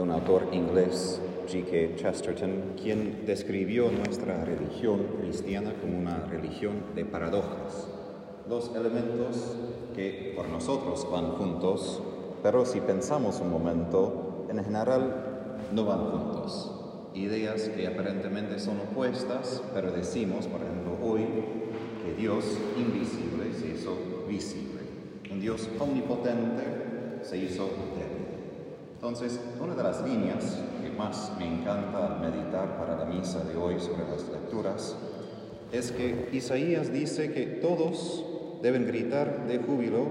un autor inglés, G.K. Chesterton, quien describió nuestra religión cristiana como una religión de paradojas. Dos elementos que por nosotros van juntos, pero si pensamos un momento, en general no van juntos. Ideas que aparentemente son opuestas, pero decimos, por ejemplo, hoy, que Dios invisible se hizo visible. Un Dios omnipotente se hizo débil. Entonces, una de las líneas que más me encanta meditar para la misa de hoy sobre las lecturas es que Isaías dice que todos deben gritar de júbilo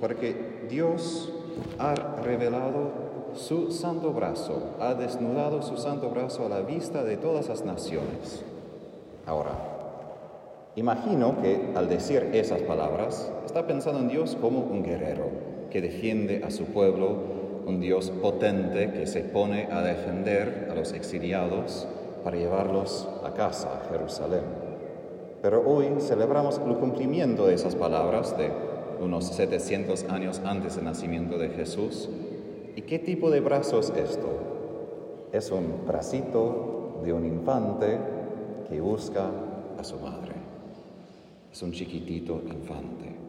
porque Dios ha revelado su santo brazo, ha desnudado su santo brazo a la vista de todas las naciones. Ahora, imagino que al decir esas palabras está pensando en Dios como un guerrero que defiende a su pueblo un Dios potente que se pone a defender a los exiliados para llevarlos a casa, a Jerusalén. Pero hoy celebramos el cumplimiento de esas palabras de unos 700 años antes del nacimiento de Jesús. ¿Y qué tipo de brazo es esto? Es un bracito de un infante que busca a su madre. Es un chiquitito infante.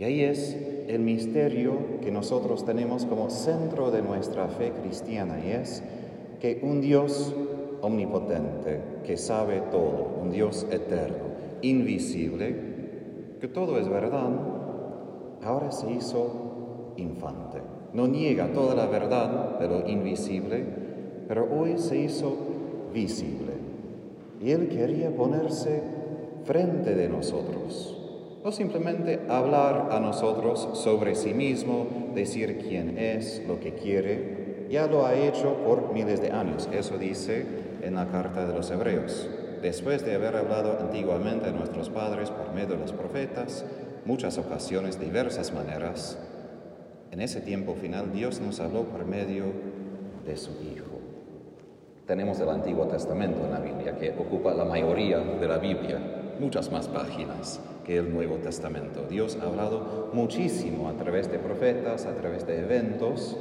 Y ahí es el misterio que nosotros tenemos como centro de nuestra fe cristiana, y es que un Dios omnipotente, que sabe todo, un Dios eterno, invisible, que todo es verdad, ahora se hizo infante. No niega toda la verdad de lo invisible, pero hoy se hizo visible. Y Él quería ponerse frente de nosotros no simplemente hablar a nosotros sobre sí mismo, decir quién es, lo que quiere, ya lo ha hecho por miles de años. Eso dice en la carta de los Hebreos. Después de haber hablado antiguamente a nuestros padres por medio de los profetas, muchas ocasiones, diversas maneras, en ese tiempo final Dios nos habló por medio de su Hijo. Tenemos el Antiguo Testamento en la Biblia, que ocupa la mayoría de la Biblia, muchas más páginas el Nuevo Testamento. Dios ha hablado muchísimo a través de profetas, a través de eventos,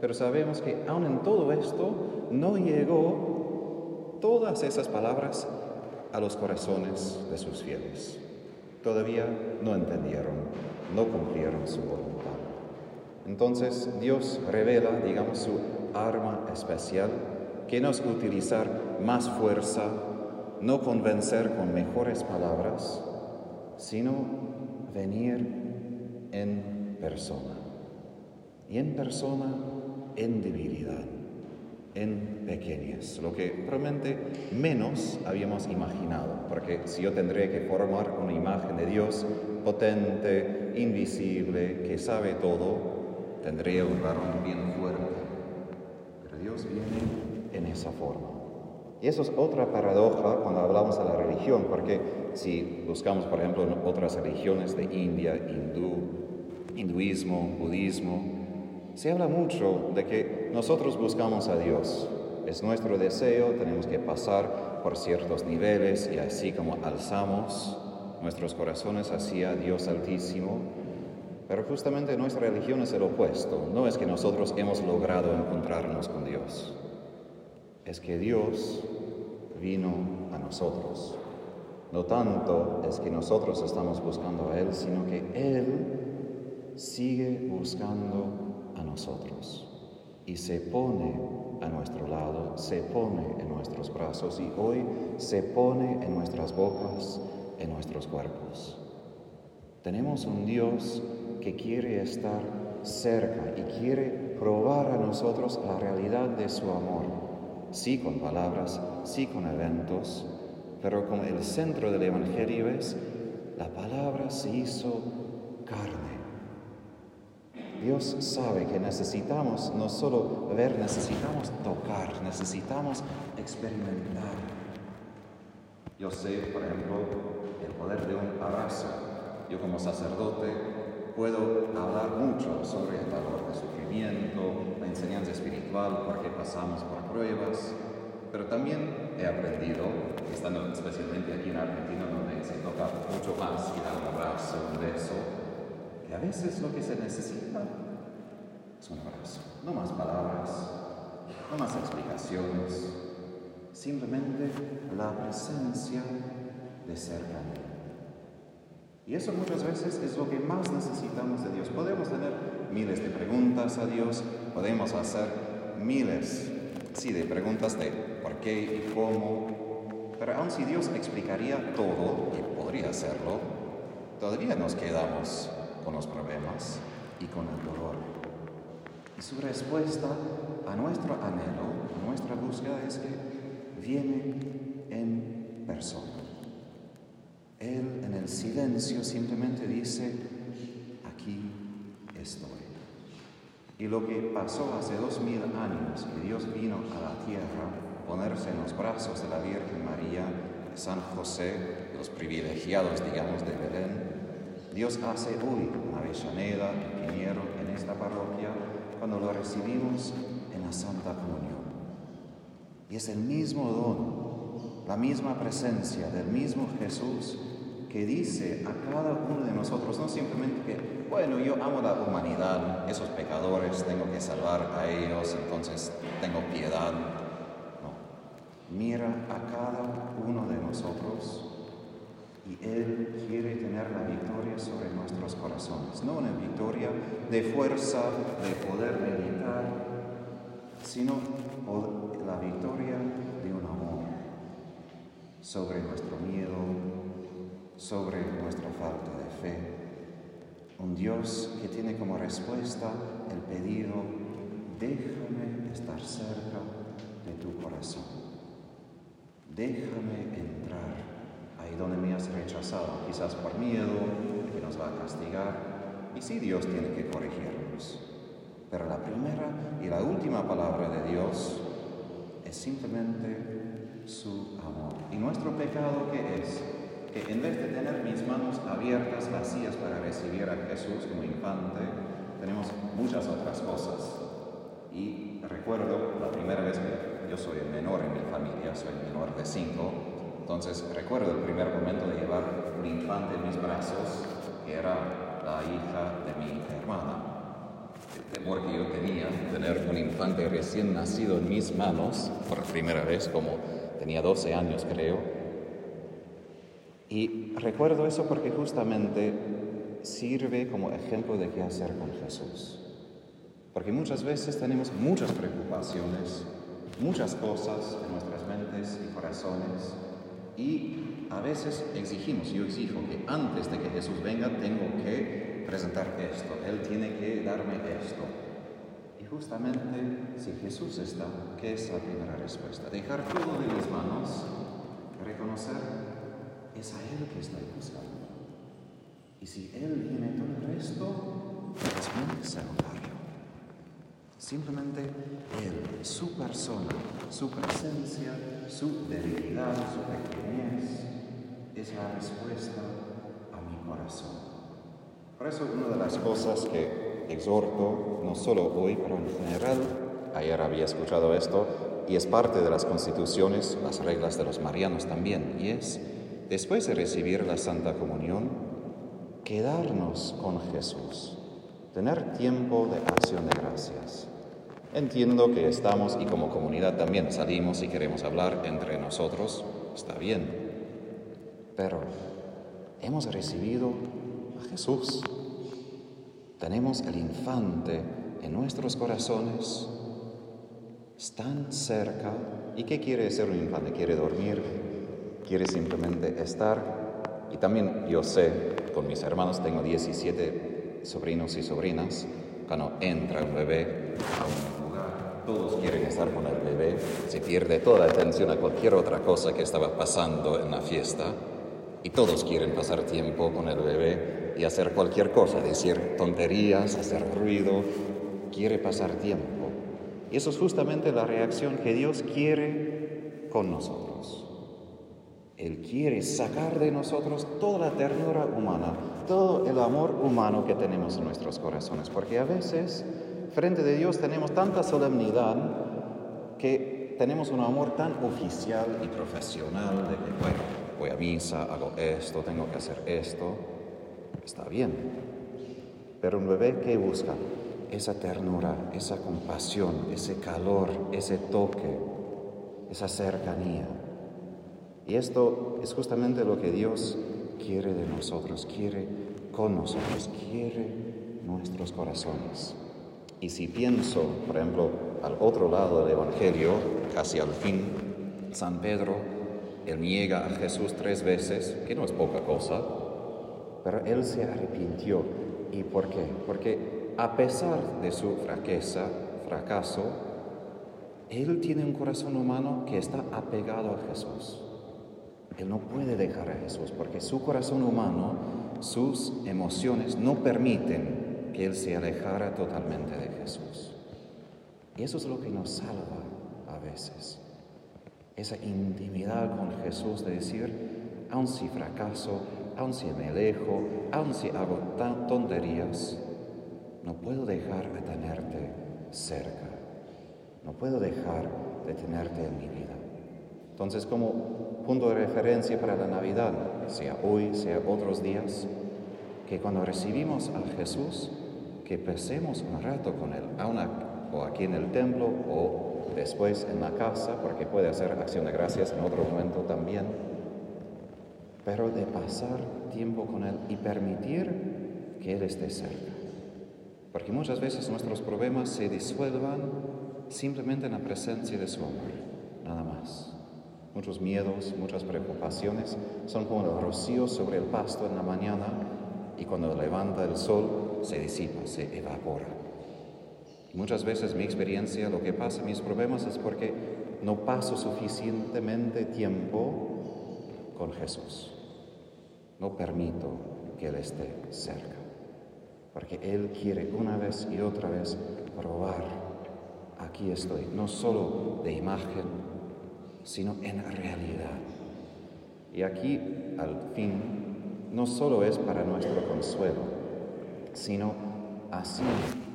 pero sabemos que aún en todo esto no llegó todas esas palabras a los corazones de sus fieles. Todavía no entendieron, no cumplieron su voluntad. Entonces Dios revela, digamos, su arma especial, que no es utilizar más fuerza, no convencer con mejores palabras, sino venir en persona. Y en persona, en debilidad, en pequeñez, lo que probablemente menos habíamos imaginado, porque si yo tendré que formar una imagen de Dios potente, invisible, que sabe todo, tendría un varón bien fuerte. Pero Dios viene en esa forma. Y eso es otra paradoja cuando hablamos de la religión, porque si buscamos, por ejemplo, en otras religiones de India, hindú, hinduismo, budismo, se habla mucho de que nosotros buscamos a Dios. Es nuestro deseo, tenemos que pasar por ciertos niveles y así como alzamos nuestros corazones hacia Dios Altísimo. Pero justamente nuestra religión es el opuesto. No es que nosotros hemos logrado encontrarnos con Dios. Es que Dios vino a nosotros. No tanto es que nosotros estamos buscando a Él, sino que Él sigue buscando a nosotros y se pone a nuestro lado, se pone en nuestros brazos y hoy se pone en nuestras bocas, en nuestros cuerpos. Tenemos un Dios que quiere estar cerca y quiere probar a nosotros la realidad de su amor, sí con palabras, sí con eventos, pero como el centro del Evangelio es, la palabra se hizo carne. Dios sabe que necesitamos no solo ver, necesitamos tocar, necesitamos experimentar. Yo sé, por ejemplo, el poder de un abrazo. Yo como sacerdote puedo hablar mucho sobre el valor del sufrimiento, la enseñanza espiritual, porque pasamos por pruebas, pero también he aprendido, estando especialmente aquí en Argentina, donde se toca mucho más que dar un abrazo, un beso, que a veces lo que se necesita es un abrazo. No más palabras, no más explicaciones, simplemente la presencia de cercanía. Y eso muchas veces es lo que más necesitamos de Dios. Podemos tener miles de preguntas a Dios, podemos hacer miles, sí, de preguntas de por qué y cómo, pero aun si Dios explicaría todo, y podría hacerlo, todavía nos quedamos con los problemas y con el dolor. Y su respuesta a nuestro anhelo, a nuestra búsqueda es que viene en persona. Él en el silencio simplemente dice, aquí estoy. Y lo que pasó hace dos mil años, que Dios vino a la tierra, ponerse en los brazos de la Virgen María, de San José, los privilegiados, digamos, de Belén, Dios hace hoy en Avellaneda, en Piñero, en esta parroquia, cuando lo recibimos en la Santa Comunión. Y es el mismo don, la misma presencia del mismo Jesús que dice a cada uno de nosotros, no simplemente que, bueno, yo amo la humanidad, esos pecadores, tengo que salvar a ellos, entonces tengo piedad. Mira a cada uno de nosotros y Él quiere tener la victoria sobre nuestros corazones. No una victoria de fuerza, de poder meditar, sino la victoria de un amor sobre nuestro miedo, sobre nuestra falta de fe. Un Dios que tiene como respuesta el pedido, déjame estar cerca de tu corazón. Déjame entrar ahí donde me has rechazado, quizás por miedo que nos va a castigar. Y sí, Dios tiene que corregirnos. Pero la primera y la última palabra de Dios es simplemente su amor. ¿Y nuestro pecado qué es? Que en vez de tener mis manos abiertas, vacías para recibir a Jesús como infante, tenemos muchas otras cosas. Y recuerdo la primera vez que yo soy el menor en mi familia, soy el menor de cinco, entonces recuerdo el primer momento de llevar un infante en mis brazos, que era la hija de mi hermana. El temor que yo tenía, tener un infante recién nacido en mis manos, por primera vez, como tenía 12 años creo. Y recuerdo eso porque justamente sirve como ejemplo de qué hacer con Jesús. Porque muchas veces tenemos muchas preocupaciones, muchas cosas en nuestras mentes y corazones, y a veces exigimos, yo exijo que antes de que Jesús venga tengo que presentar esto, Él tiene que darme esto. Y justamente si Jesús está, ¿qué es la primera respuesta? Dejar todo de mis manos, reconocer, es a Él que estoy buscando. Y si Él tiene todo el resto, es muy secundario. Simplemente Él, su persona, su presencia, su debilidad, su pequeñez, es la respuesta a mi corazón. Por eso una de las cosas que exhorto, no solo hoy, pero en general, ayer había escuchado esto, y es parte de las constituciones, las reglas de los marianos también, y es, después de recibir la Santa Comunión, quedarnos con Jesús, tener tiempo de acción de gracias Entiendo que estamos y como comunidad también salimos y queremos hablar entre nosotros, está bien, pero hemos recibido a Jesús. Tenemos el infante en nuestros corazones, están cerca. ¿Y qué quiere ser un infante? ¿Quiere dormir? ¿Quiere simplemente estar? Y también yo sé, con mis hermanos tengo 17 sobrinos y sobrinas, cuando entra un bebé a un todos quieren estar con el bebé, se pierde toda atención a cualquier otra cosa que estaba pasando en la fiesta y todos quieren pasar tiempo con el bebé y hacer cualquier cosa, decir tonterías, hacer ruido, quiere pasar tiempo. Y eso es justamente la reacción que Dios quiere con nosotros. Él quiere sacar de nosotros toda la ternura humana, todo el amor humano que tenemos en nuestros corazones, porque a veces frente de Dios tenemos tanta solemnidad que tenemos un amor tan oficial y profesional de que, bueno, voy a misa, hago esto, tengo que hacer esto. Está bien. Pero un bebé, ¿qué busca? esa ternura, esa compasión, ese calor, ese toque, esa cercanía. Y esto es justamente lo que Dios quiere de nosotros, quiere con nosotros, quiere nuestros corazones. Y si pienso, por ejemplo, al otro lado del Evangelio, casi al fin, San Pedro, él niega a Jesús tres veces, que no es poca cosa, pero él se arrepintió. ¿Y por qué? Porque a pesar de su fraqueza, fracaso, él tiene un corazón humano que está apegado a Jesús. Él no puede dejar a Jesús porque su corazón humano, sus emociones no permiten que Él se alejara totalmente de Jesús. Y eso es lo que nos salva a veces. Esa intimidad con Jesús de decir, aun si fracaso, aun si me alejo, aun si hago tonterías, no puedo dejar de tenerte cerca. No puedo dejar de tenerte en mi vida. Entonces, como punto de referencia para la Navidad, sea hoy, sea otros días, que cuando recibimos a Jesús, que pasemos un rato con Él, o aquí en el templo o después en la casa, porque puede hacer acción de gracias en otro momento también, pero de pasar tiempo con Él y permitir que Él esté cerca. Porque muchas veces nuestros problemas se disuelvan simplemente en la presencia de su amor, nada más. Muchos miedos, muchas preocupaciones son como el rocío sobre el pasto en la mañana y cuando levanta el sol se disipa, se evapora. muchas veces mi experiencia, lo que pasa, mis problemas es porque no paso suficientemente tiempo con Jesús. No permito que Él esté cerca. Porque Él quiere una vez y otra vez probar, aquí estoy, no solo de imagen, sino en realidad. Y aquí, al fin, no solo es para nuestro consuelo, sino así,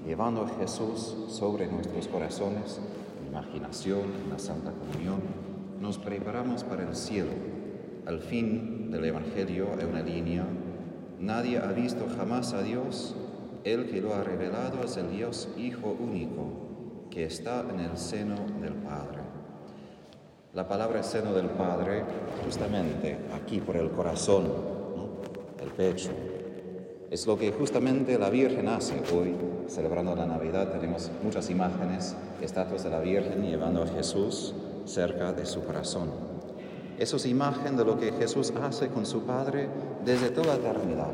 llevando a Jesús sobre nuestros corazones, imaginación, en la Santa Comunión, nos preparamos para el cielo. Al fin del Evangelio hay una línea, nadie ha visto jamás a Dios, el que lo ha revelado es el Dios Hijo único, que está en el seno del Padre. La palabra seno del Padre, justamente aquí por el corazón, el pecho, es lo que justamente la Virgen hace hoy, celebrando la Navidad. Tenemos muchas imágenes, estatuas de la Virgen llevando a Jesús cerca de su corazón. Eso es imagen de lo que Jesús hace con su Padre desde toda eternidad.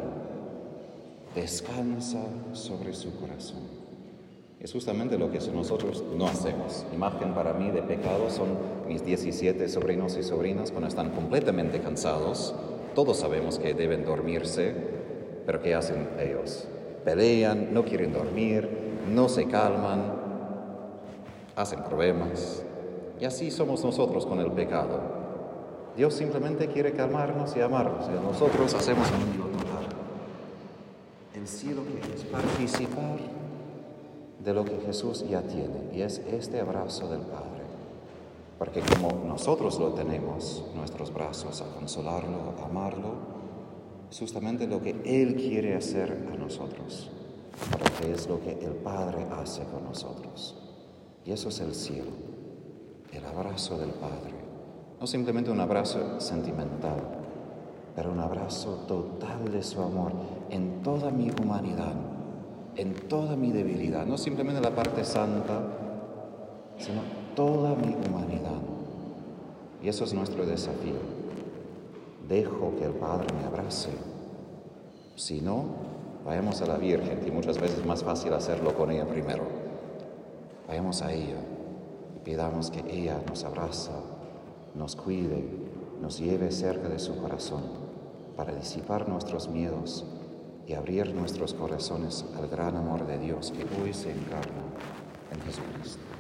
Descansa sobre su corazón. Es justamente lo que nosotros no hacemos. Imagen para mí de pecado son mis 17 sobrinos y sobrinas cuando están completamente cansados. Todos sabemos que deben dormirse, pero ¿qué hacen ellos? Pelean, no quieren dormir, no se calman, hacen problemas. Y así somos nosotros con el pecado. Dios simplemente quiere calmarnos y amarnos, y nosotros hacemos un total. El cielo que es participar de lo que Jesús ya tiene, y es este abrazo del Padre. Porque como nosotros lo tenemos, nuestros brazos a consolarlo, a amarlo, justamente lo que Él quiere hacer a nosotros, porque es lo que el Padre hace con nosotros. Y eso es el cielo, el abrazo del Padre. No simplemente un abrazo sentimental, pero un abrazo total de su amor en toda mi humanidad, en toda mi debilidad, no simplemente la parte santa, sino toda mi humanidad. Y eso es nuestro desafío dejo que el Padre me abrace. Si no, vayamos a la Virgen, y muchas veces es más fácil hacerlo con ella primero. Vayamos a ella y pidamos que ella nos abraza, nos cuide, nos lleve cerca de su corazón para disipar nuestros miedos y abrir nuestros corazones al gran amor de Dios que hoy se encarna en Jesucristo.